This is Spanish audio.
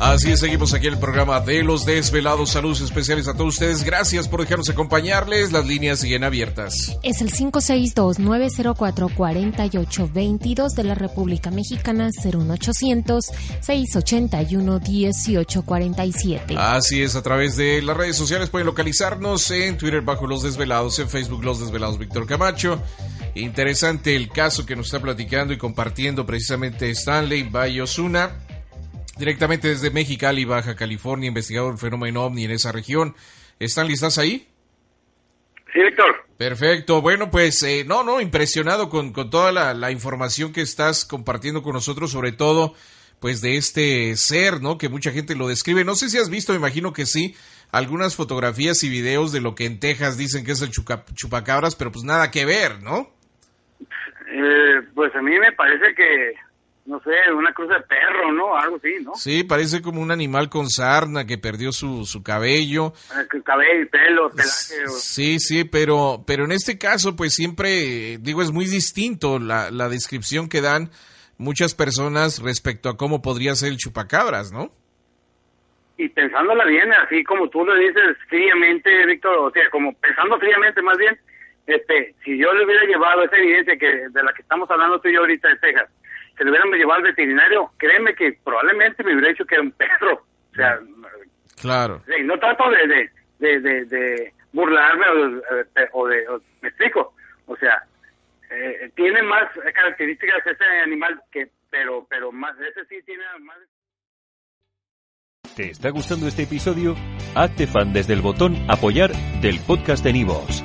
Así es, seguimos aquí el programa de los desvelados. Saludos especiales a todos ustedes. Gracias por dejarnos acompañarles. Las líneas siguen abiertas. Es el 562-904-4822 de la República Mexicana, 01800-681-1847. Así es, a través de las redes sociales pueden localizarnos en Twitter bajo Los Desvelados, en Facebook Los Desvelados Víctor Camacho. Interesante el caso que nos está platicando y compartiendo precisamente Stanley Bayosuna directamente desde Mexicali, Baja California, investigador del fenómeno ovni en esa región. Stanley, ¿estás ahí? Sí, Víctor. Perfecto. Bueno, pues eh, no, no, impresionado con, con toda la, la, información que estás compartiendo con nosotros, sobre todo, pues de este ser, ¿no? Que mucha gente lo describe. No sé si has visto, me imagino que sí, algunas fotografías y videos de lo que en Texas dicen que es el chuca, chupacabras, pero pues nada que ver, ¿no? Eh, pues a mí me parece que no sé, una cruz de perro, ¿no? Algo así, ¿no? Sí, parece como un animal con sarna que perdió su, su cabello. Eh, cabello, pelo, pelaje. Sí, sí, pero, pero en este caso, pues siempre, digo, es muy distinto la, la descripción que dan muchas personas respecto a cómo podría ser el chupacabras, ¿no? Y pensándola bien, así como tú lo dices fríamente, Víctor, o sea, como pensando fríamente más bien, este, si yo le hubiera llevado esa evidencia que de la que estamos hablando tú y yo ahorita de Texas, se le hubieran llevado al veterinario, créeme que probablemente me hubiera dicho que era un perro. O sea, claro. Sí, no trato de, de, de, de burlarme o, de, o me explico. O sea, eh, tiene más características ese animal que, pero, pero más, ese sí tiene más. ¿Te está gustando este episodio? Hazte fan desde el botón apoyar del podcast de Nivos.